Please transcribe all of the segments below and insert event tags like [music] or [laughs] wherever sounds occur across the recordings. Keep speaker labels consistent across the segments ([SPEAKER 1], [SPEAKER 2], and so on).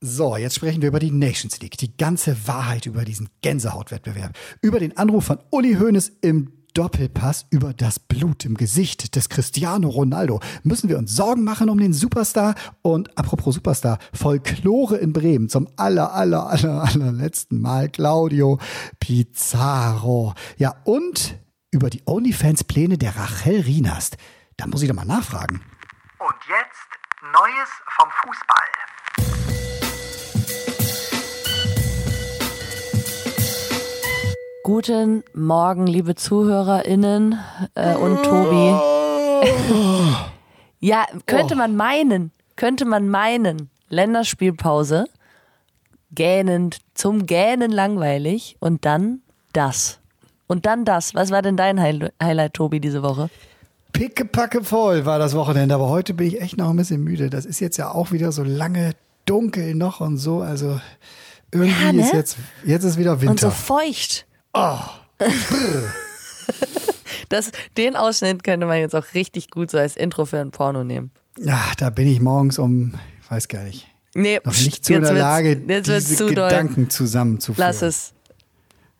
[SPEAKER 1] So, jetzt sprechen wir über die Nations League. Die ganze Wahrheit über diesen Gänsehautwettbewerb. Über den Anruf von Uli Hoeneß im Doppelpass über das Blut im Gesicht des Cristiano Ronaldo. Müssen wir uns Sorgen machen um den Superstar? Und apropos Superstar, Folklore in Bremen zum aller, aller, aller, allerletzten Mal Claudio Pizarro. Ja, und über die OnlyFans-Pläne der Rachel Rienast. Da muss ich doch mal nachfragen.
[SPEAKER 2] Und jetzt Neues vom Fußball.
[SPEAKER 3] Guten Morgen, liebe ZuhörerInnen äh, und Tobi. [laughs] ja, könnte man meinen, könnte man meinen, Länderspielpause, gähnend, zum Gähnen langweilig und dann das. Und dann das. Was war denn dein Highlight, Highlight Tobi, diese Woche?
[SPEAKER 1] Pickepacke voll war das Wochenende, aber heute bin ich echt noch ein bisschen müde. Das ist jetzt ja auch wieder so lange dunkel noch und so. Also irgendwie
[SPEAKER 3] Ja, ne?
[SPEAKER 1] ist jetzt, jetzt ist wieder
[SPEAKER 3] Und
[SPEAKER 1] Winter.
[SPEAKER 3] so feucht.
[SPEAKER 1] Oh.
[SPEAKER 3] Das, den Ausschnitt könnte man jetzt auch richtig gut so als Intro für ein Porno nehmen.
[SPEAKER 1] Ja, da bin ich morgens um, ich weiß gar nicht,
[SPEAKER 3] Nee,
[SPEAKER 1] noch nicht zu in der Lage, diese
[SPEAKER 3] zu doll.
[SPEAKER 1] Gedanken zusammenzuführen.
[SPEAKER 3] Lass es.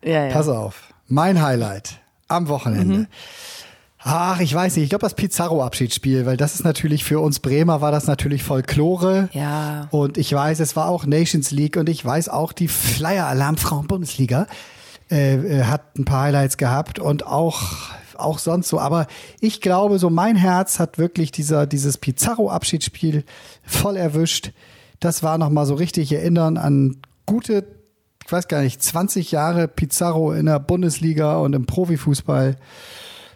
[SPEAKER 3] Ja, ja.
[SPEAKER 1] Pass auf, mein Highlight am Wochenende.
[SPEAKER 3] Mhm.
[SPEAKER 1] Ach, ich weiß nicht, ich glaube das Pizarro-Abschiedsspiel, weil das ist natürlich für uns Bremer war das natürlich Folklore.
[SPEAKER 3] Ja.
[SPEAKER 1] Und ich weiß, es war auch Nations League und ich weiß auch, die Flyer-Alarm Frauen-Bundesliga äh, äh, hat ein paar Highlights gehabt und auch, auch sonst so. Aber ich glaube, so mein Herz hat wirklich dieser, dieses Pizarro-Abschiedsspiel voll erwischt. Das war nochmal so richtig erinnern an gute, ich weiß gar nicht, 20 Jahre Pizarro in der Bundesliga und im Profifußball.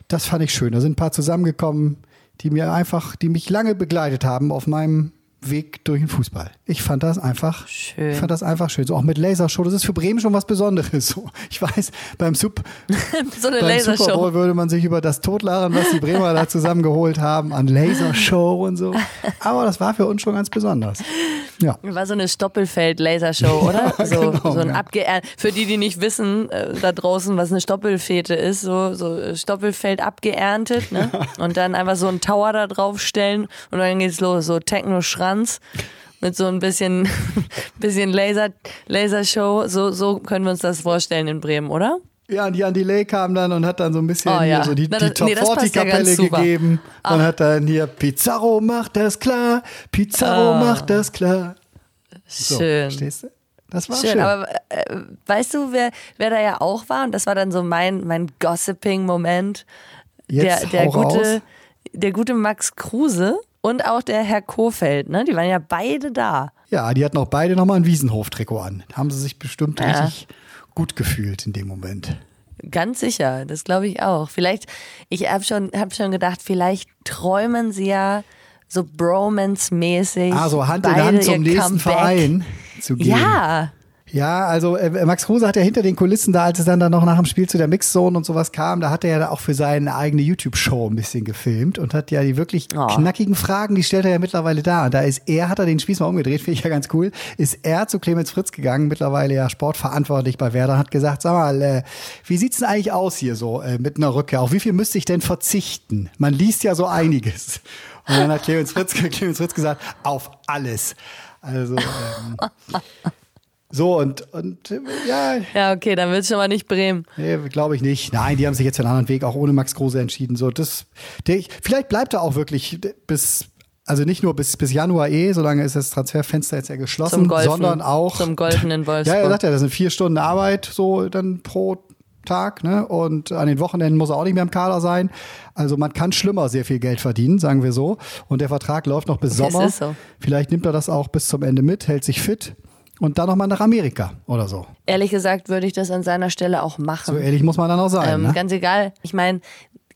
[SPEAKER 1] Das fand ich schön. Da sind ein paar zusammengekommen, die mir einfach, die mich lange begleitet haben auf meinem Weg durch den Fußball. Ich fand das einfach
[SPEAKER 3] Schön.
[SPEAKER 1] Ich fand das einfach schön. So auch mit Lasershow. Das ist für Bremen schon was Besonderes. So, ich weiß, beim, Sup [laughs]
[SPEAKER 3] So eine
[SPEAKER 1] beim Super. Bowl würde man sich über das totlachen, was die Bremer da zusammengeholt haben an Lasershow und so. Aber das war für uns schon ganz besonders. Ja.
[SPEAKER 3] War so eine Stoppelfeld-Lasershow, oder? [laughs] so,
[SPEAKER 1] genau,
[SPEAKER 3] so ein
[SPEAKER 1] ja.
[SPEAKER 3] abgeer Für die, die nicht wissen, äh, da draußen, was eine Stoppelfete ist, so, so äh, Stoppelfeld abgeerntet, ne? Und dann einfach so einen Tower da draufstellen und dann geht's los, so Techno-Schranz mit so ein bisschen, [laughs] bisschen Laser, Lasershow. So, so können wir uns das vorstellen in Bremen, oder?
[SPEAKER 1] Ja, und Jan Delay kam dann und hat dann so ein bisschen
[SPEAKER 3] Oh, ja.
[SPEAKER 1] so die,
[SPEAKER 3] Na,
[SPEAKER 1] die
[SPEAKER 3] das-
[SPEAKER 1] Top
[SPEAKER 3] nee, das
[SPEAKER 1] 40
[SPEAKER 3] passt ja
[SPEAKER 1] gegeben und hat dann hier Pizarro macht das klar, Pizarro
[SPEAKER 3] Ah.
[SPEAKER 1] macht das klar. So,
[SPEAKER 3] Schön.
[SPEAKER 1] Verstehst du? Das war
[SPEAKER 3] Schön,
[SPEAKER 1] schön.
[SPEAKER 3] aber äh, weißt du, wer, wer da ja auch war? Und das war dann so mein, mein Gossiping-Moment. Der, der,
[SPEAKER 1] hau raus.
[SPEAKER 3] gute, der gute Max Kruse und auch der Herr Kofeld, ne? Die waren ja beide da.
[SPEAKER 1] Ja, die hatten auch beide nochmal ein Wiesenhof-Trikot an. Da haben sie sich bestimmt
[SPEAKER 3] Ja.
[SPEAKER 1] richtig gut gefühlt in dem Moment.
[SPEAKER 3] Ganz sicher, das glaube ich auch. Vielleicht, ich habe schon, hab schon gedacht, vielleicht träumen sie ja so Bromance-mäßig.
[SPEAKER 1] Also Hand in Hand zum nächsten
[SPEAKER 3] Comeback.
[SPEAKER 1] Verein zu gehen.
[SPEAKER 3] Ja,
[SPEAKER 1] Ja, also äh, Max Kruse hat ja hinter den Kulissen da, als es dann, dann noch nach dem Spiel zu der Mixzone und sowas kam, da hat er ja auch für seine eigene YouTube-Show ein bisschen gefilmt und hat ja die wirklich
[SPEAKER 3] Oh.
[SPEAKER 1] knackigen Fragen, die stellt er ja mittlerweile da. Und da ist er, hat er den Spieß mal umgedreht, finde ich ja ganz cool, ist er zu Clemens Fritz gegangen, mittlerweile ja sportverantwortlich bei Werder, hat gesagt, sag mal, äh, wie sieht's denn eigentlich aus hier so äh, mit einer Rückkehr? Auf wie viel müsste ich denn verzichten? Man liest ja so einiges. Und dann hat Clemens Fritz, [laughs] Clemens Fritz gesagt, auf alles. Also, ähm, [laughs] so, und, und ja,
[SPEAKER 3] ja, okay, dann wird schon mal nicht Bremen.
[SPEAKER 1] nee, glaube ich nicht. Nein, die haben sich jetzt für einen anderen Weg auch ohne Max Kruse entschieden. So, das, der, vielleicht bleibt er auch wirklich bis, also nicht nur bis, bis Januar eh, solange ist das Transferfenster jetzt ja geschlossen, sondern auch.
[SPEAKER 3] zum Golfen in [laughs] Wolfsburg.
[SPEAKER 1] Ja, er sagt ja, das sind vier Stunden Arbeit so dann pro Tag, ne? Und an den Wochenenden muss er auch nicht mehr im Kader sein. Also man kann schlimmer sehr viel Geld verdienen, sagen wir so. Und der Vertrag läuft noch bis Sommer.
[SPEAKER 3] ist so.
[SPEAKER 1] Vielleicht nimmt er das auch bis zum Ende mit, hält sich fit und dann nochmal nach Amerika oder so.
[SPEAKER 3] Ehrlich gesagt würde ich das an seiner Stelle auch machen.
[SPEAKER 1] So ehrlich muss man dann auch sein.
[SPEAKER 3] Ähm,
[SPEAKER 1] ne?
[SPEAKER 3] Ganz egal. Ich meine,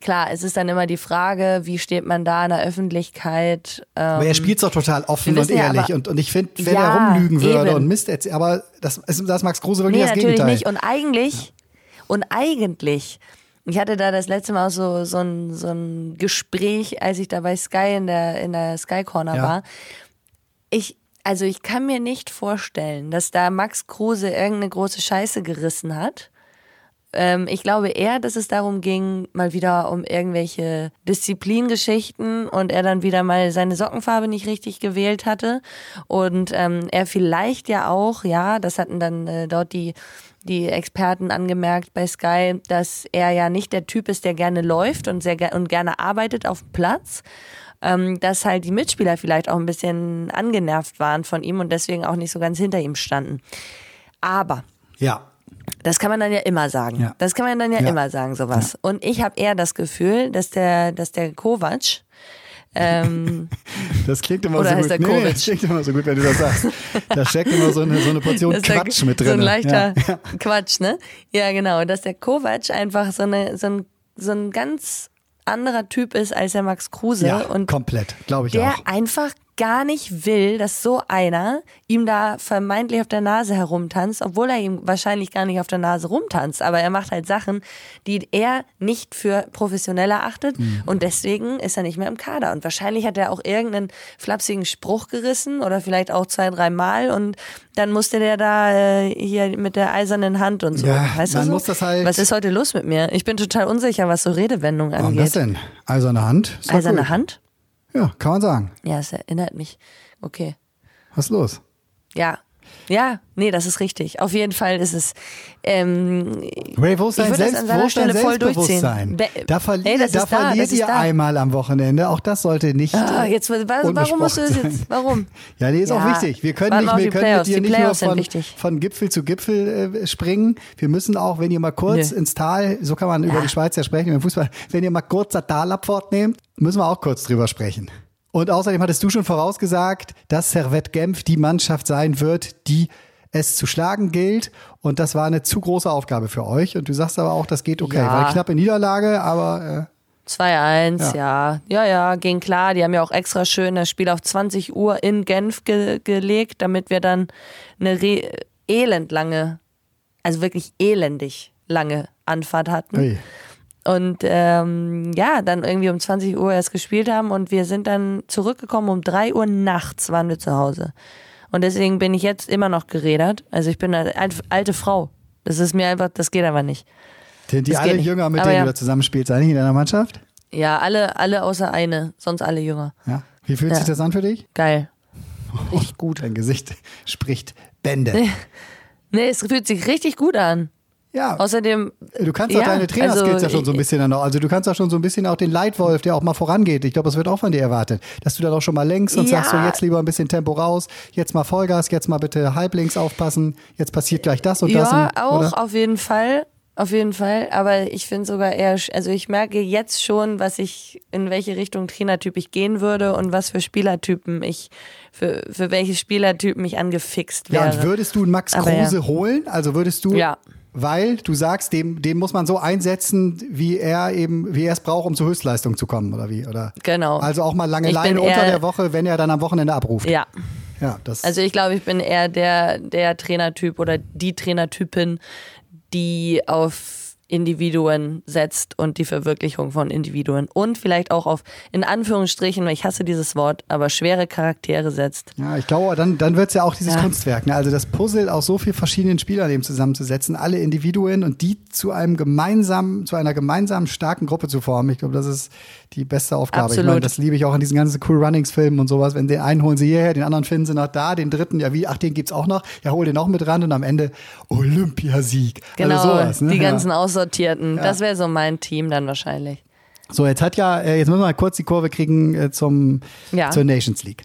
[SPEAKER 3] klar, es ist dann immer die Frage, wie steht man da in der Öffentlichkeit? Ähm,
[SPEAKER 1] Aber er spielt doch total offen und
[SPEAKER 3] ja,
[SPEAKER 1] ehrlich.
[SPEAKER 3] aber-
[SPEAKER 1] und, und ich finde, wenn
[SPEAKER 3] Ja,
[SPEAKER 1] er rumlügen würde
[SPEAKER 3] eben.
[SPEAKER 1] und Mist erzählt, aber das ist das Max Kruse wirklich
[SPEAKER 3] nee,
[SPEAKER 1] das
[SPEAKER 3] natürlich
[SPEAKER 1] Gegenteil.
[SPEAKER 3] nicht. Und eigentlich, und eigentlich, ich hatte da das letzte Mal auch so, so, ein, so ein Gespräch, als ich da bei Sky in der, in der Sky Corner
[SPEAKER 1] Ja.
[SPEAKER 3] war. Ich, also ich kann mir nicht vorstellen, dass da Max Kruse irgendeine große Scheiße gerissen hat. Ähm, ich glaube eher, dass es darum ging, mal wieder um irgendwelche Disziplingeschichten und er dann wieder mal seine Sockenfarbe nicht richtig gewählt hatte. Und ähm, er vielleicht ja auch, ja, das hatten dann äh, dort die die Experten angemerkt bei Sky, dass er ja nicht der Typ ist, der gerne läuft und sehr ge und gerne arbeitet auf dem Platz. Ähm, dass halt die Mitspieler vielleicht auch ein bisschen angenervt waren von ihm und deswegen auch nicht so ganz hinter ihm standen. Aber
[SPEAKER 1] Ja.
[SPEAKER 3] das kann man dann ja immer sagen.
[SPEAKER 1] Ja.
[SPEAKER 3] Das kann man dann ja,
[SPEAKER 1] Ja.
[SPEAKER 3] immer sagen, sowas. Und ich habe eher das Gefühl, dass der, dass der Kovac, ähm, [laughs]
[SPEAKER 1] Das klingt immer so gut.
[SPEAKER 3] der
[SPEAKER 1] Nee, das klingt immer so gut, wenn du das sagst. Da steckt immer so eine, so eine Portion
[SPEAKER 3] dass der-
[SPEAKER 1] Quatsch mit drin.
[SPEAKER 3] so ein leichter
[SPEAKER 1] Ja.
[SPEAKER 3] Quatsch, ne? Ja, genau. Dass der Kovac einfach so, eine, so, ein, so ein ganz anderer Typ ist als der Max Kruse.
[SPEAKER 1] Ja,
[SPEAKER 3] und
[SPEAKER 1] komplett, glaube ich
[SPEAKER 3] der
[SPEAKER 1] auch.
[SPEAKER 3] einfach gar nicht will, dass so einer ihm da vermeintlich auf der Nase herumtanzt, obwohl er ihm wahrscheinlich gar nicht auf der Nase rumtanzt. Aber er macht halt Sachen, die er nicht für professionell erachtet
[SPEAKER 1] Mhm.
[SPEAKER 3] und deswegen ist er nicht mehr im Kader. Und wahrscheinlich hat er auch irgendeinen flapsigen Spruch gerissen oder vielleicht auch zwei, drei Mal und dann musste der da äh, hier mit der eisernen Hand und so.
[SPEAKER 1] Ja,
[SPEAKER 3] weißt du
[SPEAKER 1] man
[SPEAKER 3] so?
[SPEAKER 1] muss das halt-
[SPEAKER 3] Was ist heute los mit mir? Ich bin total unsicher, was so Redewendungen
[SPEAKER 1] Warum
[SPEAKER 3] angeht.
[SPEAKER 1] das denn? Eiserne Hand?
[SPEAKER 3] Eiserne
[SPEAKER 1] gut.
[SPEAKER 3] Hand?
[SPEAKER 1] Ja, kann man sagen.
[SPEAKER 3] Ja, es erinnert mich. Okay.
[SPEAKER 1] Was ist los?
[SPEAKER 3] Ja. Ja, nee, das ist richtig. Auf jeden Fall ist es. Ähm,
[SPEAKER 1] Ray, wo ist dein, Selbst, wo ist dein
[SPEAKER 3] Stelle voll
[SPEAKER 1] Selbstbewusstsein?
[SPEAKER 3] durchziehen.
[SPEAKER 1] Da, verli
[SPEAKER 3] Hey,
[SPEAKER 1] da
[SPEAKER 3] da,
[SPEAKER 1] verliert
[SPEAKER 3] ist
[SPEAKER 1] ihr
[SPEAKER 3] da.
[SPEAKER 1] einmal am Wochenende. Auch das sollte nicht.
[SPEAKER 3] ah, jetzt, wa- warum musst du das jetzt? Warum? [laughs]
[SPEAKER 1] Ja, nee, ist auch
[SPEAKER 3] Ja.
[SPEAKER 1] wichtig. Wir können, nicht, wir können mit dir nicht nur von, von Gipfel zu Gipfel äh, springen. Wir müssen auch, wenn ihr mal kurz
[SPEAKER 3] Nee.
[SPEAKER 1] ins Tal, so kann man über
[SPEAKER 3] Ja.
[SPEAKER 1] die Schweiz ja sprechen, im Fußball, wenn ihr mal kurz das Talabfahrt nehmt, müssen wir auch kurz drüber sprechen. Und außerdem hattest du schon vorausgesagt, dass Servette Genf die Mannschaft sein wird, die es zu schlagen gilt. Und das war eine zu große Aufgabe für euch. Und du sagst aber auch, das geht okay.
[SPEAKER 3] Ja.
[SPEAKER 1] Weil knappe Niederlage, aber äh,
[SPEAKER 3] 2-1, ja. ja. Ja, ging klar. Die haben ja auch extra schön das Spiel auf 20 Uhr in Genf ge gelegt, damit wir dann eine re elendlange, also wirklich elendig lange Anfahrt hatten.
[SPEAKER 1] ui.
[SPEAKER 3] Und ähm, ja, dann irgendwie um 20 Uhr erst gespielt haben und wir sind dann zurückgekommen, um 3 Uhr nachts waren wir zu Hause. Und deswegen bin ich jetzt immer noch gerädert. Also ich bin eine alte- Frau. Das ist mir einfach, das geht aber nicht.
[SPEAKER 1] sind die
[SPEAKER 3] Das
[SPEAKER 1] alle. Jünger, mit
[SPEAKER 3] Aber
[SPEAKER 1] denen
[SPEAKER 3] ja.
[SPEAKER 1] du da zusammenspielst, eigentlich in deiner Mannschaft?
[SPEAKER 3] Ja, alle, alle außer eine, sonst alle jünger.
[SPEAKER 1] Ja. Wie fühlt
[SPEAKER 3] Ja.
[SPEAKER 1] sich das an für dich?
[SPEAKER 3] Geil. [laughs] Richtig gut.
[SPEAKER 1] Dein Gesicht spricht Bände. [laughs]
[SPEAKER 3] Nee, es fühlt sich richtig gut an.
[SPEAKER 1] Ja,
[SPEAKER 3] Außerdem,
[SPEAKER 1] du kannst auch
[SPEAKER 3] ja,
[SPEAKER 1] deine Trainerskills
[SPEAKER 3] also,
[SPEAKER 1] ja schon so ein bisschen dann noch. Also du kannst auch schon so ein bisschen auch den Leitwolf, der auch mal vorangeht. Ich glaube, das wird auch von dir erwartet. Dass du dann auch schon mal lenkst und
[SPEAKER 3] Ja.
[SPEAKER 1] sagst so, jetzt lieber ein bisschen Tempo raus, jetzt mal Vollgas, jetzt mal bitte halblinks aufpassen, jetzt passiert gleich das und das.
[SPEAKER 3] ja, auch
[SPEAKER 1] oder?
[SPEAKER 3] auf jeden Fall. Auf jeden Fall. Aber ich finde sogar eher, also ich merke jetzt schon, was ich, in welche Richtung Trainertyp ich gehen würde und was für Spielertypen ich, für, für welche Spielertypen ich angefixt
[SPEAKER 1] Ja,
[SPEAKER 3] wäre.
[SPEAKER 1] und würdest du einen Max
[SPEAKER 3] Aber ja.
[SPEAKER 1] Kruse holen? Also würdest du,
[SPEAKER 3] Ja.
[SPEAKER 1] Weil du sagst, dem, dem muss man so einsetzen, wie er eben, wie er es braucht, um zur Höchstleistung zu kommen, oder wie? Oder?
[SPEAKER 3] Genau.
[SPEAKER 1] Also auch mal lange
[SPEAKER 3] Ich
[SPEAKER 1] Leine unter der Woche, wenn er dann am Wochenende abruft.
[SPEAKER 3] ja.
[SPEAKER 1] Ja, das.
[SPEAKER 3] Also ich glaube, ich bin eher der, der Trainertyp oder die Trainertypin, die auf Individuen setzt und die Verwirklichung von Individuen und vielleicht auch auf, in Anführungsstrichen, weil ich hasse dieses Wort, aber schwere Charaktere setzt.
[SPEAKER 1] Ja, ich glaube, dann, dann wird es ja auch dieses
[SPEAKER 3] Ja.
[SPEAKER 1] Kunstwerk. Ne? Also das Puzzle aus so vielen verschiedenen Spielern eben zusammenzusetzen, alle Individuen und die zu einem gemeinsamen, zu einer gemeinsamen starken Gruppe zu formen. Ich glaube, das ist die beste Aufgabe. Ich
[SPEAKER 3] Absolut.
[SPEAKER 1] meine, das liebe ich auch in diesen ganzen Cool Runnings Filmen und sowas. Wenn den einen holen sie hierher, den anderen finden sie noch da, den dritten, ja wie, ach, den gibt's auch noch. Ja, hol den noch mit ran und am Ende Olympiasieg.
[SPEAKER 3] Genau,
[SPEAKER 1] also sowas, ne?
[SPEAKER 3] die
[SPEAKER 1] Ja.
[SPEAKER 3] ganzen Aussortierten. Das wäre so mein Team dann wahrscheinlich.
[SPEAKER 1] So, jetzt hat ja, äh, jetzt müssen wir mal kurz die Kurve kriegen äh, zum,
[SPEAKER 3] Ja.
[SPEAKER 1] zur Nations League.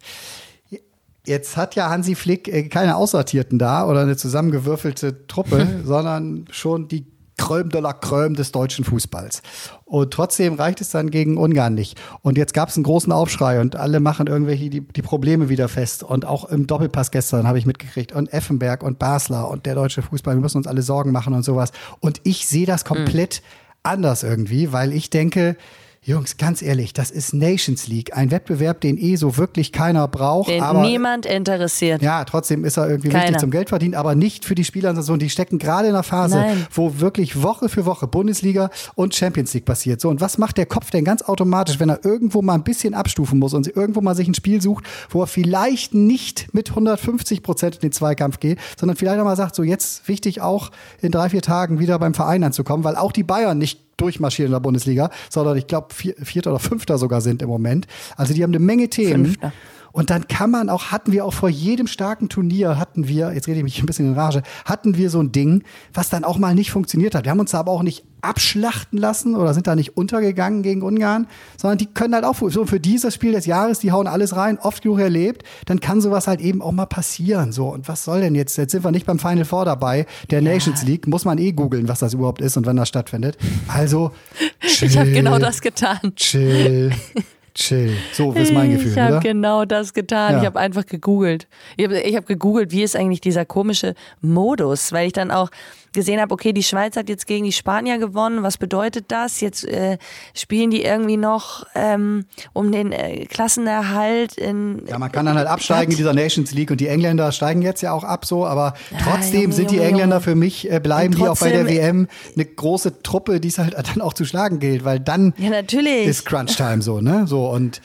[SPEAKER 1] Jetzt hat ja Hansi Flick äh, keine Aussortierten da oder eine zusammengewürfelte Truppe, [laughs] sondern schon die Crème de la Crème des deutschen Fußballs. Und trotzdem reicht es dann gegen Ungarn nicht. Und jetzt gab es einen großen Aufschrei und alle machen irgendwelche die, die Probleme wieder fest. Und auch im Doppelpass gestern habe ich mitgekriegt. Und Effenberg und Basler und der deutsche Fußball, wir müssen uns alle Sorgen machen und sowas. Und ich sehe das komplett anders irgendwie, weil ich denke, Jungs, ganz ehrlich, das ist Nations League, ein Wettbewerb, den eh so wirklich keiner braucht.
[SPEAKER 3] Den
[SPEAKER 1] aber
[SPEAKER 3] niemand interessiert.
[SPEAKER 1] ja, trotzdem ist er irgendwie
[SPEAKER 3] Keiner.
[SPEAKER 1] wichtig zum Geld verdienen, aber nicht für die Spieler, sondern die stecken gerade in einer Phase,
[SPEAKER 3] Nein.
[SPEAKER 1] wo wirklich Woche für Woche Bundesliga und Champions League passiert. So, und was macht der Kopf denn ganz automatisch, wenn er irgendwo mal ein bisschen abstufen muss und irgendwo mal sich ein Spiel sucht, wo er vielleicht nicht mit 150 Prozent in den Zweikampf geht, sondern vielleicht auch mal sagt, so jetzt wichtig auch in drei, vier Tagen wieder beim Verein anzukommen, weil auch die Bayern nicht durchmarschieren in der Bundesliga, sondern ich glaube vier, Vierter oder Fünfter sogar sind im Moment. Also die haben eine Menge Themen.
[SPEAKER 3] Fünfter.
[SPEAKER 1] Und dann kann man auch, hatten wir auch vor jedem starken Turnier, hatten wir, jetzt rede ich mich ein bisschen in Rage, hatten wir so ein Ding, was dann auch mal nicht funktioniert hat. Wir haben uns da aber auch nicht abschlachten lassen oder sind da nicht untergegangen gegen Ungarn, sondern die können halt auch, so für dieses Spiel des Jahres, die hauen alles rein, oft genug erlebt, dann kann sowas halt eben auch mal passieren. So, und was soll denn jetzt? Jetzt sind wir nicht beim Final Four dabei, der Nations League, muss man eh googeln, was das überhaupt ist und wann das stattfindet. Also, [laughs] chill,
[SPEAKER 3] Ich habe genau das getan.
[SPEAKER 1] Chill, [laughs] chill. So ist mein Gefühl,
[SPEAKER 3] ich habe genau das getan.
[SPEAKER 1] Ja.
[SPEAKER 3] Ich habe einfach gegoogelt. Ich habe hab gegoogelt, wie ist eigentlich dieser komische Modus, weil ich dann auch gesehen habe, okay, die Schweiz hat jetzt gegen die Spanier gewonnen. Was bedeutet das? Jetzt äh, spielen die irgendwie noch ähm, um den äh, Klassenerhalt in.
[SPEAKER 1] Ja, man kann dann halt absteigen in dieser Nations League und die Engländer steigen jetzt ja auch ab so, aber trotzdem
[SPEAKER 3] Junge,
[SPEAKER 1] sind die
[SPEAKER 3] Junge,
[SPEAKER 1] Engländer
[SPEAKER 3] Junge.
[SPEAKER 1] für mich, äh, bleiben die auch bei der WM eine große Truppe, die es halt dann auch zu schlagen gilt, weil dann
[SPEAKER 3] Ja, natürlich.
[SPEAKER 1] ist Crunch-Time so, ne? So und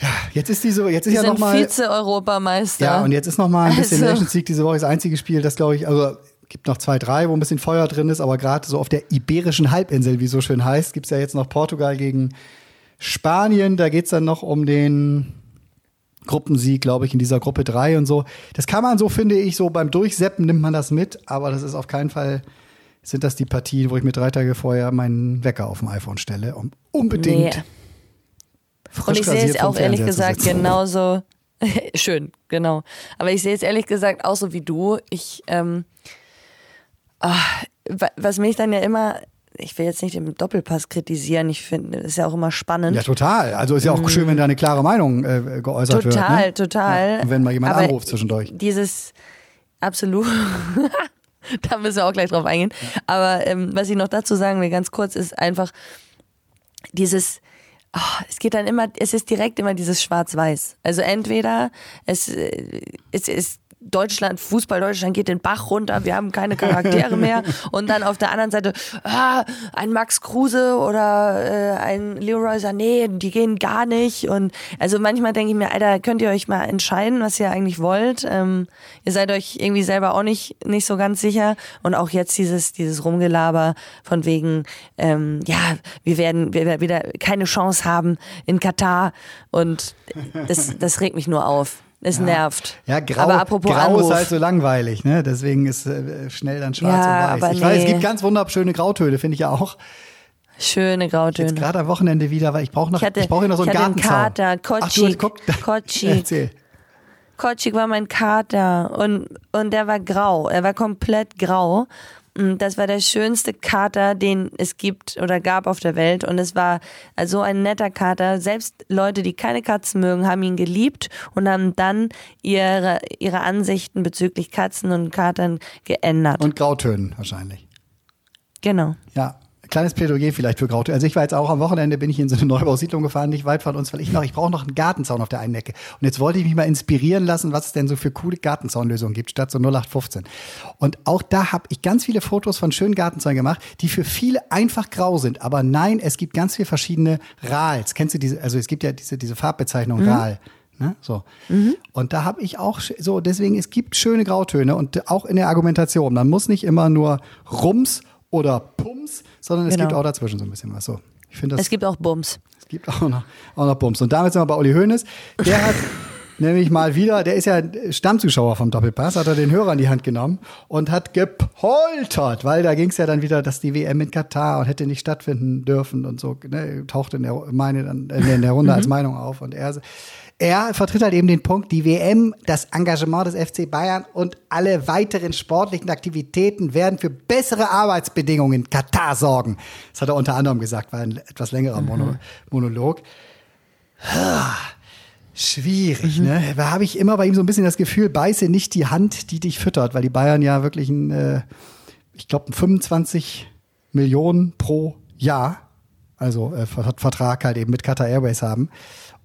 [SPEAKER 1] ja, jetzt ist diese, jetzt ist
[SPEAKER 3] die
[SPEAKER 1] ja nochmal.
[SPEAKER 3] Vize-Europameister.
[SPEAKER 1] Ja, und jetzt ist noch mal ein bisschen
[SPEAKER 3] Also-
[SPEAKER 1] Nations League diese Woche das einzige Spiel, das glaube ich, also gibt noch zwei, drei, wo ein bisschen Feuer drin ist, aber gerade so auf der iberischen Halbinsel, wie so schön heißt, gibt's ja jetzt noch Portugal gegen Spanien. Da geht's dann noch um den Gruppensieg, glaube ich, in dieser Gruppe 3 und so. Das kann man so, finde ich, so beim Durchseppen nimmt man das mit, aber das ist auf keinen Fall, sind das die Partien, wo ich mir drei Tage vorher meinen Wecker auf dem iPhone stelle, um unbedingt
[SPEAKER 3] Nee. Und ich sehe es auch ehrlich
[SPEAKER 1] Fernseher
[SPEAKER 3] gesagt genauso. [laughs] Schön, genau. Aber ich sehe es ehrlich gesagt auch so wie du. Ich, ähm, wa- was mich dann ja immer, ich will jetzt nicht den Doppelpass kritisieren, ich finde, das ist ja auch immer spannend.
[SPEAKER 1] Ja, total. Also ist ja auch schön, wenn da eine klare Meinung äh, geäußert wird.
[SPEAKER 3] Mm. Total,
[SPEAKER 1] ne?
[SPEAKER 3] total.
[SPEAKER 1] Ja. Und wenn mal jemand
[SPEAKER 3] Aber
[SPEAKER 1] anruft zwischendurch.
[SPEAKER 3] Dieses absolut. [laughs] da müssen wir auch gleich drauf eingehen. Aber ähm, was ich noch dazu sagen will, ganz kurz, ist einfach dieses. ah, es geht dann immer, es ist direkt immer dieses Schwarz-Weiß. Also entweder es, äh, es ist Deutschland, Fußball Deutschland geht den Bach runter, wir haben keine Charaktere mehr. [laughs] Und dann auf der anderen Seite, ah, ein Max Kruse oder äh, ein Leroy Sané, die gehen gar nicht. Und also manchmal denke ich mir, Alter, könnt ihr euch mal entscheiden, was ihr eigentlich wollt. Ähm, ihr seid euch irgendwie selber auch nicht, nicht so ganz sicher. Und auch jetzt dieses, dieses Rumgelaber von wegen, ähm, ja, wir werden, wir werden wieder keine Chance haben in Katar. Und das, das regt mich nur auf. Es nervt.
[SPEAKER 1] Ja, grau,
[SPEAKER 3] aber apropos
[SPEAKER 1] grau
[SPEAKER 3] Anruf,
[SPEAKER 1] ist halt so langweilig, ne? Deswegen ist äh, schnell dann schwarz
[SPEAKER 3] Ja,
[SPEAKER 1] und weiß.
[SPEAKER 3] aber
[SPEAKER 1] Ich weiß, es
[SPEAKER 3] nee.
[SPEAKER 1] gibt ganz wunderschöne Grautöne, finde ich ja auch.
[SPEAKER 3] schöne Grautöne.
[SPEAKER 1] Jetzt gerade am Wochenende wieder, weil ich brauche noch,
[SPEAKER 3] Ich hatte-
[SPEAKER 1] ich brauche hier noch so einen Gartenzaun.
[SPEAKER 3] Kater,
[SPEAKER 1] Ach, du
[SPEAKER 3] Kotschik, Kotschik. [laughs]
[SPEAKER 1] Erzähl.
[SPEAKER 3] Kotschik war mein Kater und, und der war grau. Er war komplett grau. Und Das war der schönste Kater, den es gibt oder gab auf der Welt. Und es war so ein netter Kater. Selbst Leute, die keine Katzen mögen, haben ihn geliebt und haben dann ihre, ihre Ansichten bezüglich Katzen und Katern geändert.
[SPEAKER 1] Und Grautönen wahrscheinlich.
[SPEAKER 3] genau.
[SPEAKER 1] Ja, kleines Plädoyer vielleicht für Grautöne. Also ich war jetzt auch am Wochenende, bin ich in so eine Neubausiedlung gefahren, nicht weit von uns, weil ich noch, ich brauche noch einen Gartenzaun auf der einen Ecke. Und jetzt wollte ich mich mal inspirieren lassen, was es denn so für coole Gartenzaunlösungen gibt, statt so 0815. Und auch da habe ich ganz viele Fotos von schönen Gartenzäunen gemacht, die für viele einfach grau sind. Aber nein, es gibt ganz viele verschiedene Rals. Kennst du diese, also es gibt ja diese, diese Farbbezeichnung Ral. Ne? So. Und da habe ich auch so, deswegen, es gibt schöne Grautöne und auch in der Argumentation. Man muss nicht immer nur Rums oder Pums, sondern es
[SPEAKER 3] Genau.
[SPEAKER 1] gibt auch dazwischen so ein bisschen was. So. Ich finde das
[SPEAKER 3] Es gibt auch Bums.
[SPEAKER 1] es gibt auch noch, auch noch Bums. Und damit sind wir bei Uli Hoeneß. Der hat [laughs] nämlich mal wieder, der ist ja Stammzuschauer vom Doppelpass, hat er den Hörer in die Hand genommen und hat gepoltert, weil da ging es ja dann wieder, dass die WM in Katar und hätte nicht stattfinden dürfen und so, ne, tauchte in der, meine, dann, äh, in der Runde als Meinung auf. Und er, er vertritt halt eben den Punkt, die WM, das Engagement des FC Bayern und alle weiteren sportlichen Aktivitäten werden für bessere Arbeitsbedingungen in Katar sorgen. Das hat er unter anderem gesagt, war ein etwas längerer Mono Monolog. Schwierig, ne? Da habe ich immer bei ihm so ein bisschen das Gefühl, beiße nicht die Hand, die dich füttert, weil die Bayern ja wirklich ein, äh, ich glaube, 25 Millionen pro Jahr also äh, Ver- Vertrag halt eben mit Qatar Airways haben.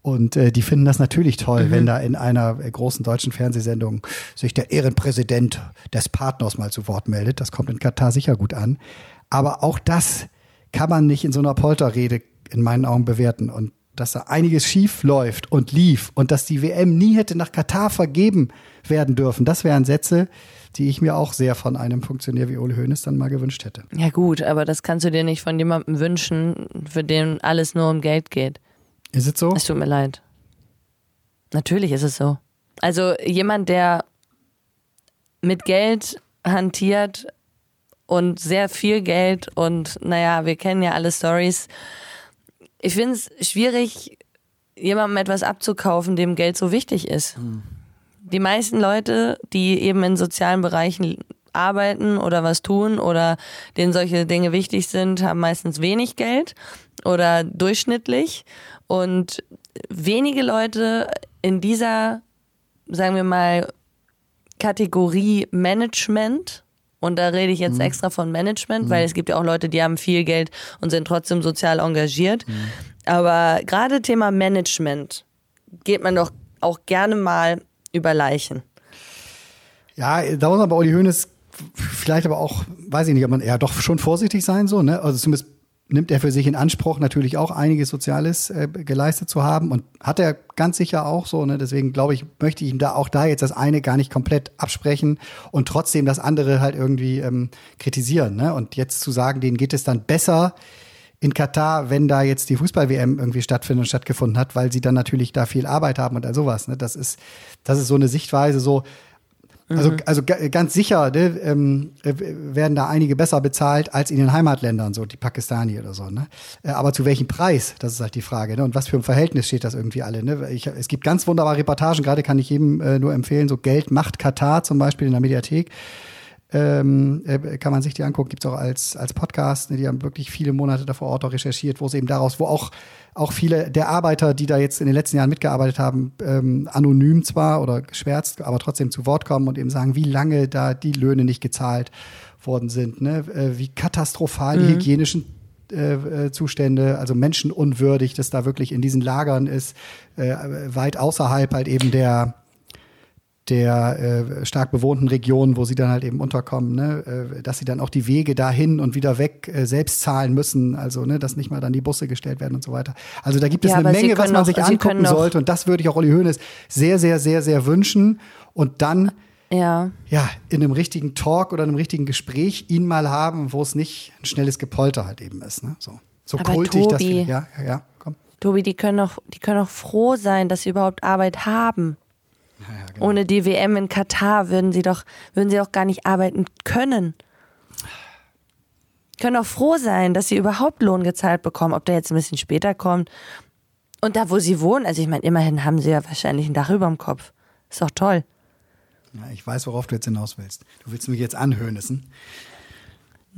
[SPEAKER 1] Und äh, die finden das natürlich toll, wenn da in einer äh, großen deutschen Fernsehsendung sich der Ehrenpräsident des Partners mal zu Wort meldet. Das kommt in Katar sicher gut an. Aber auch das kann man nicht in so einer Polterrede in meinen Augen bewerten. Und dass da einiges schief läuft und lief und dass die WM nie hätte nach Katar vergeben werden dürfen, das wären Sätze, die ich mir auch sehr von einem Funktionär wie Ole Hoeneß dann mal gewünscht hätte.
[SPEAKER 3] Ja gut, aber das kannst du dir nicht von jemandem wünschen, für den alles nur um Geld geht.
[SPEAKER 1] Ist es so?
[SPEAKER 3] Es tut mir leid. Natürlich ist es so. Also jemand, der mit Geld hantiert und sehr viel Geld und naja, wir kennen ja alle Stories. Ich finde es schwierig, jemandem etwas abzukaufen, dem Geld so wichtig ist. Die meisten Leute, die eben in sozialen Bereichen arbeiten oder was tun oder denen solche Dinge wichtig sind, haben meistens wenig Geld oder durchschnittlich. Und wenige Leute in dieser, sagen wir mal, Kategorie Management, und da rede ich jetzt extra von Management, weil es gibt ja auch Leute, die haben viel Geld und sind trotzdem sozial engagiert. Aber gerade Thema Management geht man doch auch gerne mal über Leichen.
[SPEAKER 1] Ja, da muss man bei Uli Hoeneß vielleicht aber auch, weiß ich nicht, ob man ja doch schon vorsichtig sein so, ne? Also zumindest nimmt er für sich in Anspruch, natürlich auch einiges Soziales äh, geleistet zu haben und hat er ganz sicher auch so, ne? Deswegen glaube ich, möchte ich ihm da auch da jetzt das eine gar nicht komplett absprechen und trotzdem das andere halt irgendwie ähm, kritisieren, ne? Und jetzt zu sagen, denen geht es dann besser in Katar, wenn da jetzt die Fußball-WM irgendwie stattfindet und stattgefunden hat, weil sie dann natürlich da viel Arbeit haben und all sowas. Ne? Das ist, das ist so eine Sichtweise, so, also, also ga- ganz sicher ne, ähm, äh, werden da einige besser bezahlt als in den Heimatländern, so die Pakistani oder so. Ne? Äh, Aber zu welchem Preis? Das ist halt die Frage. Ne? Und was für ein Verhältnis steht das irgendwie alle? Ne? Ich, es gibt ganz wunderbare Reportagen, gerade kann ich jedem äh, nur empfehlen, so Geld macht Katar zum Beispiel in der Mediathek. Ähm, äh, kann man sich die angucken, gibt's auch als, als Podcast. Ne? Die haben wirklich viele Monate da vor Ort auch recherchiert, wo es eben daraus, wo auch, auch viele der Arbeiter, die da jetzt in den letzten Jahren mitgearbeitet haben, ähm, anonym zwar oder geschwärzt, aber trotzdem zu Wort kommen und eben sagen, wie lange da die Löhne nicht gezahlt worden sind, ne? äh, wie katastrophal die hygienischen äh, Zustände, also menschenunwürdig, das da wirklich in diesen Lagern ist, äh, weit außerhalb halt eben der der äh, stark bewohnten Regionen, wo sie dann halt eben unterkommen, ne, äh, dass sie dann auch die Wege dahin und wieder weg äh, selbst zahlen müssen, also ne, dass nicht mal dann die Busse gestellt werden und so weiter. Also da gibt es
[SPEAKER 3] Ja,
[SPEAKER 1] eine Menge, was man
[SPEAKER 3] auch-
[SPEAKER 1] sich angucken
[SPEAKER 3] auch-
[SPEAKER 1] sollte und das würde ich auch Uli Hoeneß sehr, sehr, sehr, sehr wünschen und dann
[SPEAKER 3] Ja.
[SPEAKER 1] ja in einem richtigen Talk oder einem richtigen Gespräch ihn mal haben, wo es nicht ein schnelles Gepolter halt eben ist, ne, so so
[SPEAKER 3] Aber
[SPEAKER 1] kultig das
[SPEAKER 3] Tobi-
[SPEAKER 1] ja ja ja komm
[SPEAKER 3] Tobi, die können doch, die können doch froh sein, dass sie überhaupt Arbeit haben.
[SPEAKER 1] Ja, genau.
[SPEAKER 3] Ohne die WM in Katar würden sie doch, würden sie doch gar nicht arbeiten können. Können doch froh sein, dass sie überhaupt Lohn gezahlt bekommen, ob der jetzt ein bisschen später kommt. Und da, wo sie wohnen, also ich meine, immerhin haben sie ja wahrscheinlich ein Dach über dem Kopf. Ist doch toll.
[SPEAKER 1] Ja, ich weiß, worauf du jetzt hinaus willst. Du willst mich jetzt anhöhnissen.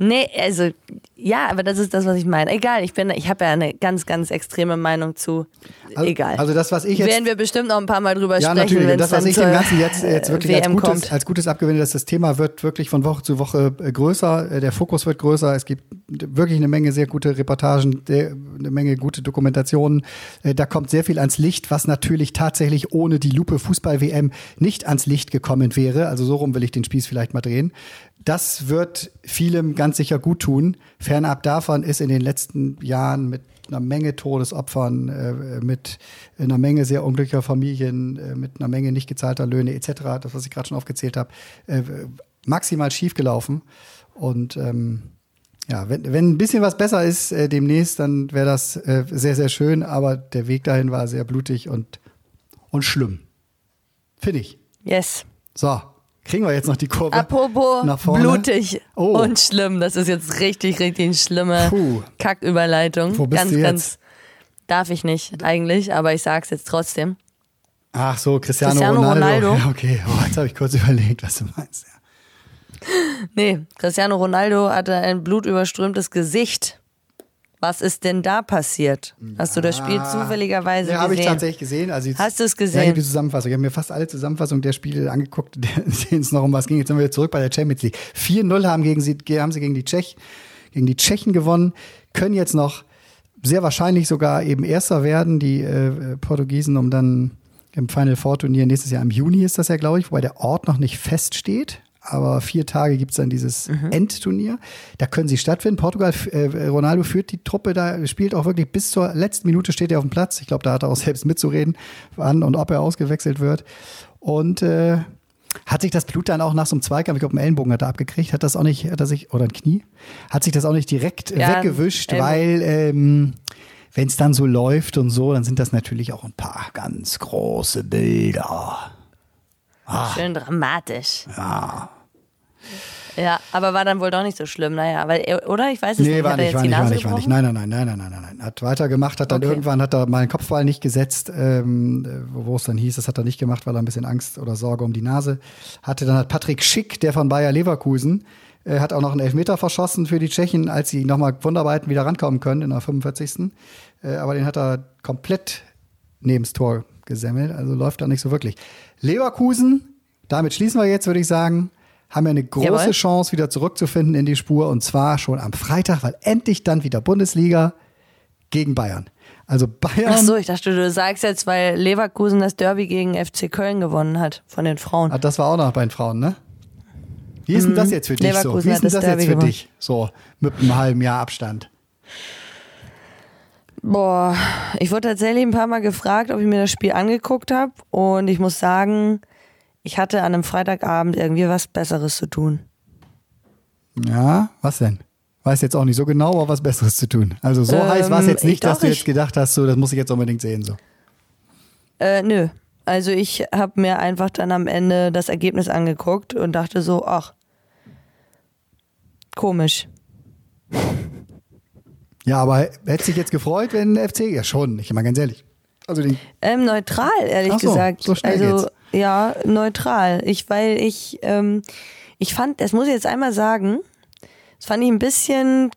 [SPEAKER 3] Nee, also ja, aber das ist das, was ich meine. Egal, ich bin, ich habe ja eine ganz, ganz extreme Meinung zu.
[SPEAKER 1] Also,
[SPEAKER 3] Egal.
[SPEAKER 1] Also das, was ich jetzt
[SPEAKER 3] Werden wir bestimmt noch ein paar Mal drüber
[SPEAKER 1] Ja,
[SPEAKER 3] sprechen,
[SPEAKER 1] natürlich.
[SPEAKER 3] wenn
[SPEAKER 1] Und das, was ich dem Ganzen jetzt, jetzt
[SPEAKER 3] äh,
[SPEAKER 1] wirklich als
[SPEAKER 3] WM
[SPEAKER 1] Gutes, als Gutes abgewinne, dass das Thema wird wirklich von Woche zu Woche äh, größer, äh, der Fokus wird größer, es gibt wirklich eine Menge sehr gute Reportagen, eine Menge gute Dokumentationen. Da kommt sehr viel ans Licht, was natürlich tatsächlich ohne die Lupe Fußball-WM nicht ans Licht gekommen wäre. Also so rum will ich den Spieß vielleicht mal drehen. Das wird vielem ganz sicher gut tun. Fernab davon ist in den letzten Jahren mit einer Menge Todesopfern, äh, mit einer Menge sehr unglücklicher Familien, äh, mit einer Menge nicht gezahlter Löhne etc., das, was ich gerade schon aufgezählt habe, äh, maximal schief gelaufen. Und ähm, ja, wenn, wenn ein bisschen was besser ist äh, demnächst, dann wäre das äh, sehr, sehr schön, aber der Weg dahin war sehr blutig und, und schlimm. Finde ich.
[SPEAKER 3] Yes.
[SPEAKER 1] So, kriegen wir jetzt noch die Kurve
[SPEAKER 3] Apropos
[SPEAKER 1] nach vorne?
[SPEAKER 3] blutig
[SPEAKER 1] Oh.
[SPEAKER 3] und schlimm. Das ist jetzt richtig, richtig eine schlimme
[SPEAKER 1] Puh.
[SPEAKER 3] Kacküberleitung.
[SPEAKER 1] Wo bist
[SPEAKER 3] ganz,
[SPEAKER 1] du jetzt?
[SPEAKER 3] ganz. Darf ich nicht eigentlich, aber ich sag's jetzt trotzdem.
[SPEAKER 1] Ach so, Cristiano,
[SPEAKER 3] Cristiano
[SPEAKER 1] Ronaldo.
[SPEAKER 3] Ronaldo.
[SPEAKER 1] Ja, okay, oh, jetzt habe ich kurz [laughs] überlegt, was du meinst. Ja.
[SPEAKER 3] Nee, Cristiano Ronaldo hatte ein blutüberströmtes Gesicht. Was ist denn da passiert? Hast du das Spiel zufälligerweise
[SPEAKER 1] Ja, habe ich
[SPEAKER 3] gesehen?
[SPEAKER 1] tatsächlich gesehen. Also jetzt,
[SPEAKER 3] Hast du es
[SPEAKER 1] Ja, ich
[SPEAKER 3] gesehen?
[SPEAKER 1] habe die Zusammenfassung. Ich habe mir fast alle Zusammenfassungen der Spiele angeguckt, [laughs] denen es noch um was ging. Jetzt sind wir wieder zurück bei der Champions League. 4-0 haben, gegen sie, haben sie gegen die, Tschech, gegen die Tschechen gewonnen, können jetzt noch sehr wahrscheinlich sogar eben Erster werden, die äh, Portugiesen, um dann im Final Four Turnier nächstes Jahr im Juni ist das ja, glaube ich, wobei der Ort noch nicht feststeht. Aber vier Tage gibt's dann dieses Endturnier. Da können sie stattfinden. Portugal, äh, Ronaldo führt die Truppe da, spielt auch wirklich bis zur letzten Minute steht er auf dem Platz. Ich glaube, da hat er auch [laughs] selbst mitzureden, wann und ob er ausgewechselt wird. Und äh, hat sich das Blut dann auch nach so einem Zweikampf, ich glaube, einen Ellenbogen hat er abgekriegt, hat das auch nicht, hat er sich, oder ein Knie, hat sich das auch nicht direkt
[SPEAKER 3] Ja,
[SPEAKER 1] weggewischt,
[SPEAKER 3] Ellbogen.
[SPEAKER 1] weil ähm, wenn es dann so läuft und so, dann sind das natürlich auch ein paar ganz große Bilder.
[SPEAKER 3] Schön dramatisch.
[SPEAKER 1] Ja.
[SPEAKER 3] Ja, aber war dann wohl doch nicht so schlimm, naja, weil er, oder? Ich weiß es
[SPEAKER 1] Nee,
[SPEAKER 3] nicht.
[SPEAKER 1] war
[SPEAKER 3] er
[SPEAKER 1] nicht,
[SPEAKER 3] jetzt
[SPEAKER 1] war
[SPEAKER 3] die
[SPEAKER 1] nicht, war
[SPEAKER 3] Nase
[SPEAKER 1] nicht, war nicht. Nein, nein, nein, nein, nein, nein, nein. Hat weitergemacht, hat dann
[SPEAKER 3] Okay.
[SPEAKER 1] irgendwann hat er mal einen Kopfball nicht gesetzt, ähm, wo wo es dann hieß, das hat er nicht gemacht, weil er ein bisschen Angst oder Sorge um die Nase hatte. Dann hat Patrick Schick, der von Bayer Leverkusen, äh, hat auch noch einen Elfmeter verschossen für die Tschechen, als sie nochmal Wunderbarkeiten wieder rankommen können in der 45. Äh, aber den hat er komplett neben das Tor gesemmelt, also läuft da nicht so wirklich. Leverkusen, damit schließen wir jetzt, würde ich sagen, haben ja eine große
[SPEAKER 3] Jawohl.
[SPEAKER 1] Chance, wieder zurückzufinden in die Spur und zwar schon am Freitag, weil endlich dann wieder Bundesliga gegen Bayern. Also Bayern,
[SPEAKER 3] Ach so, ich dachte, du sagst jetzt, weil Leverkusen das Derby gegen FC Köln gewonnen hat von den Frauen.
[SPEAKER 1] ah, das war auch noch bei den Frauen, ne? Wie ist denn das jetzt für dich so?
[SPEAKER 3] Mhm. Leverkusen
[SPEAKER 1] Wie ist denn
[SPEAKER 3] das
[SPEAKER 1] das jetzt für
[SPEAKER 3] gewonnen.
[SPEAKER 1] dich so mit einem halben Jahr Abstand?
[SPEAKER 3] Boah, ich wurde tatsächlich ein paar Mal gefragt, ob ich mir das Spiel angeguckt habe und ich muss sagen, ich hatte an einem Freitagabend irgendwie was Besseres zu tun.
[SPEAKER 1] Ja, was denn? Weiß jetzt auch nicht so genau, aber was Besseres zu tun. Also so
[SPEAKER 3] Ähm,
[SPEAKER 1] heiß war es jetzt
[SPEAKER 3] ich-
[SPEAKER 1] nicht, dass du jetzt gedacht hast, so, das muss ich jetzt unbedingt sehen. So.
[SPEAKER 3] Äh, nö. Also ich habe mir einfach dann am Ende das Ergebnis angeguckt und dachte so, ach, komisch.
[SPEAKER 1] Ja, aber hätte sich jetzt gefreut, wenn der FC? Ja, schon. Ich mal ganz ehrlich. Also den,
[SPEAKER 3] Ähm, neutral, ehrlich
[SPEAKER 1] Ach so,
[SPEAKER 3] gesagt.
[SPEAKER 1] so schnell
[SPEAKER 3] also
[SPEAKER 1] geht's.
[SPEAKER 3] ja, neutral. Ich, weil ich, ähm, ich fand, das muss ich jetzt einmal sagen, das fand ich ein bisschen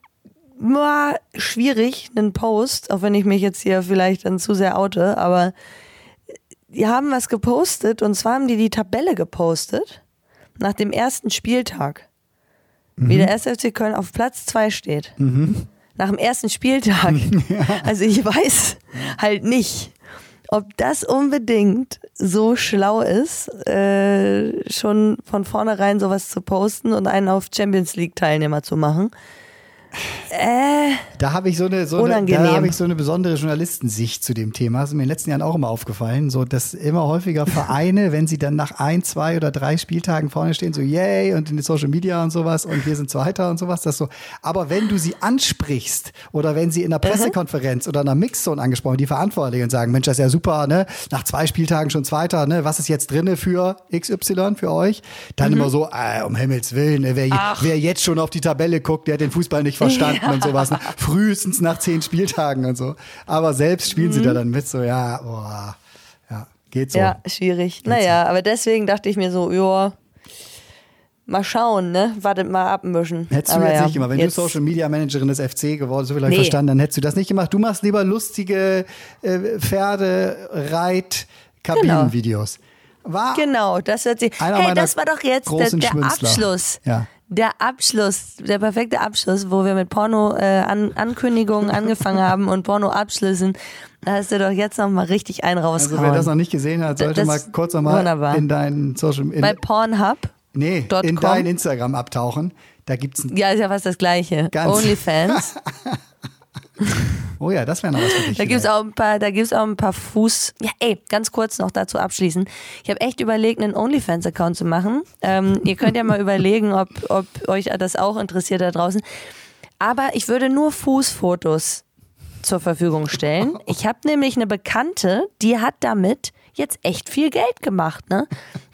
[SPEAKER 3] boah, schwierig, einen Post, auch wenn ich mich jetzt hier vielleicht dann zu sehr oute, aber die haben was gepostet und zwar haben die die Tabelle gepostet nach dem ersten Spieltag, wie der SFC Köln auf Platz zwei steht. Nach dem ersten Spieltag. [laughs] [laughs] Also ich weiß halt nicht, ob das unbedingt so schlau ist, äh, schon von vornherein sowas zu posten und einen auf Champions League Teilnehmer zu machen. Äh,
[SPEAKER 1] Da habe ich so eine, so eine, da habe ich so eine besondere Journalistensicht zu dem Thema. Das ist mir in den letzten Jahren auch immer aufgefallen, so dass immer häufiger Vereine, [laughs] wenn sie dann nach ein, zwei oder drei Spieltagen vorne stehen, so yay und in den Social Media und sowas und wir sind Zweiter und sowas, das so. Aber wenn du sie ansprichst oder wenn sie in einer Pressekonferenz oder einer Mixzone angesprochen, die Verantwortlichen sagen, Mensch, das ist ja super, ne? Nach zwei Spieltagen schon Zweiter, ne? Was ist jetzt drinne für XY für euch? Dann immer so, äh, um Himmels Willen, ne? wer, wer jetzt schon auf die Tabelle guckt, der hat den Fußball nicht verstanden und sowas. Ne? Frühestens nach zehn Spieltagen und so. Aber selbst spielen sie da dann mit so, ja, boah, ja, geht so.
[SPEAKER 3] ja, schwierig. Naja, aber deswegen dachte ich mir so, ja, mal schauen, ne? Wartet mal ab ein bisschen.
[SPEAKER 1] Hättest du
[SPEAKER 3] Aber
[SPEAKER 1] jetzt
[SPEAKER 3] ja,
[SPEAKER 1] nicht gemacht. Wenn
[SPEAKER 3] jetzt-
[SPEAKER 1] du Social Media Managerin des FC geworden, so viel
[SPEAKER 3] Nee.
[SPEAKER 1] verstanden, dann hättest du das nicht gemacht. Du machst lieber lustige äh, Pferde, Reit, Kabinenvideos. War
[SPEAKER 3] Genau, das hört sich. Hey, das war doch jetzt der, der. Abschluss.
[SPEAKER 1] Ja.
[SPEAKER 3] Der Abschluss, der perfekte Abschluss, wo wir mit Porno äh, an, Ankündigungen angefangen [laughs] haben und Porno abschließen. Da hast du doch jetzt noch mal richtig einen rausgehauen.
[SPEAKER 1] also wer das noch nicht gesehen hat, sollte
[SPEAKER 3] Das
[SPEAKER 1] mal kurz noch mal
[SPEAKER 3] wunderbar.
[SPEAKER 1] in deinen Social in,
[SPEAKER 3] Bei Pornhub.
[SPEAKER 1] nee, in dein Instagram abtauchen. Da gibt's ein,
[SPEAKER 3] Ja, ist ja fast das Gleiche.
[SPEAKER 1] Ganz.
[SPEAKER 3] OnlyFans. [laughs]
[SPEAKER 1] Oh ja, das wäre noch was für dich.
[SPEAKER 3] Da gibt's
[SPEAKER 1] vielleicht.
[SPEAKER 3] auch ein paar, da gibt's auch ein paar Fuß. Ja, ey, ganz kurz noch dazu abschließen. Ich habe echt überlegt, einen OnlyFans-Account zu machen. Ähm, ihr könnt ja mal [laughs] überlegen, ob, ob euch das auch interessiert da draußen. Aber ich würde nur Fußfotos zur Verfügung stellen. Ich habe nämlich eine Bekannte, die hat damit jetzt echt viel Geld gemacht, ne?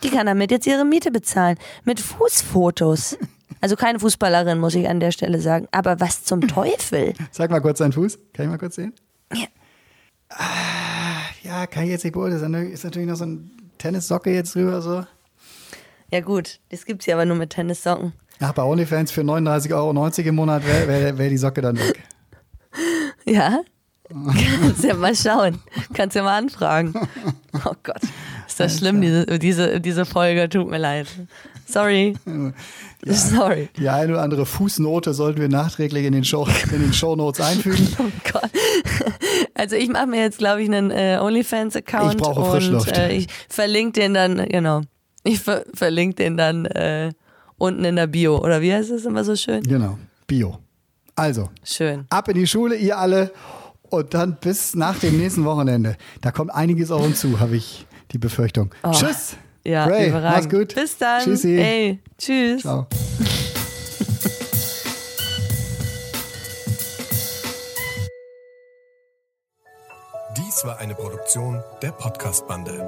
[SPEAKER 3] Die kann damit jetzt ihre Miete bezahlen. Mit Fußfotos. Also keine Fußballerin, muss ich an der Stelle sagen. Aber was zum [laughs] Teufel?
[SPEAKER 1] Sag mal kurz deinen Fuß. Kann ich mal kurz sehen?
[SPEAKER 3] Ja.
[SPEAKER 1] Ah, ja, kann ich jetzt nicht beurteilen. Ist ist natürlich noch so ein Tennissocke jetzt drüber so.
[SPEAKER 3] Ja gut, das gibt's ja aber nur mit Tennissocken.
[SPEAKER 1] Ach, bei OnlyFans für 39,90 Euro im Monat wäre wär, wär die Socke dann weg. [laughs]
[SPEAKER 3] Ja? Kannst ja mal schauen. Kannst ja mal anfragen. [laughs] Oh Gott. Ist das schlimm, diese, diese, diese Folge. Tut mir leid. Sorry. [laughs] Sorry.
[SPEAKER 1] Die eine oder andere Fußnote sollten wir nachträglich in den, Show, in den Shownotes einfügen. [laughs]
[SPEAKER 3] Oh Gott. Also ich mache mir jetzt, glaube ich, einen äh, OnlyFans-Account.
[SPEAKER 1] Ich brauche
[SPEAKER 3] und
[SPEAKER 1] Frischluft.
[SPEAKER 3] äh, ich verlinke den dann, genau. Ich ver verlinke den dann äh, unten in der Bio. Oder wie heißt das immer so schön?
[SPEAKER 1] Genau, Bio. Also,
[SPEAKER 3] Schön.
[SPEAKER 1] ab in die Schule, ihr alle. Und dann bis nach dem nächsten Wochenende. Da kommt einiges auf uns zu, habe ich die Befürchtung. Tschüss.
[SPEAKER 3] Ja,
[SPEAKER 1] Ray,
[SPEAKER 3] überragend.
[SPEAKER 1] mach's gut.
[SPEAKER 3] Bis dann.
[SPEAKER 1] Tschüssi.
[SPEAKER 3] Ey, tschüss.
[SPEAKER 1] Ciao.
[SPEAKER 4] Dies war eine Produktion der Podcast-Bande.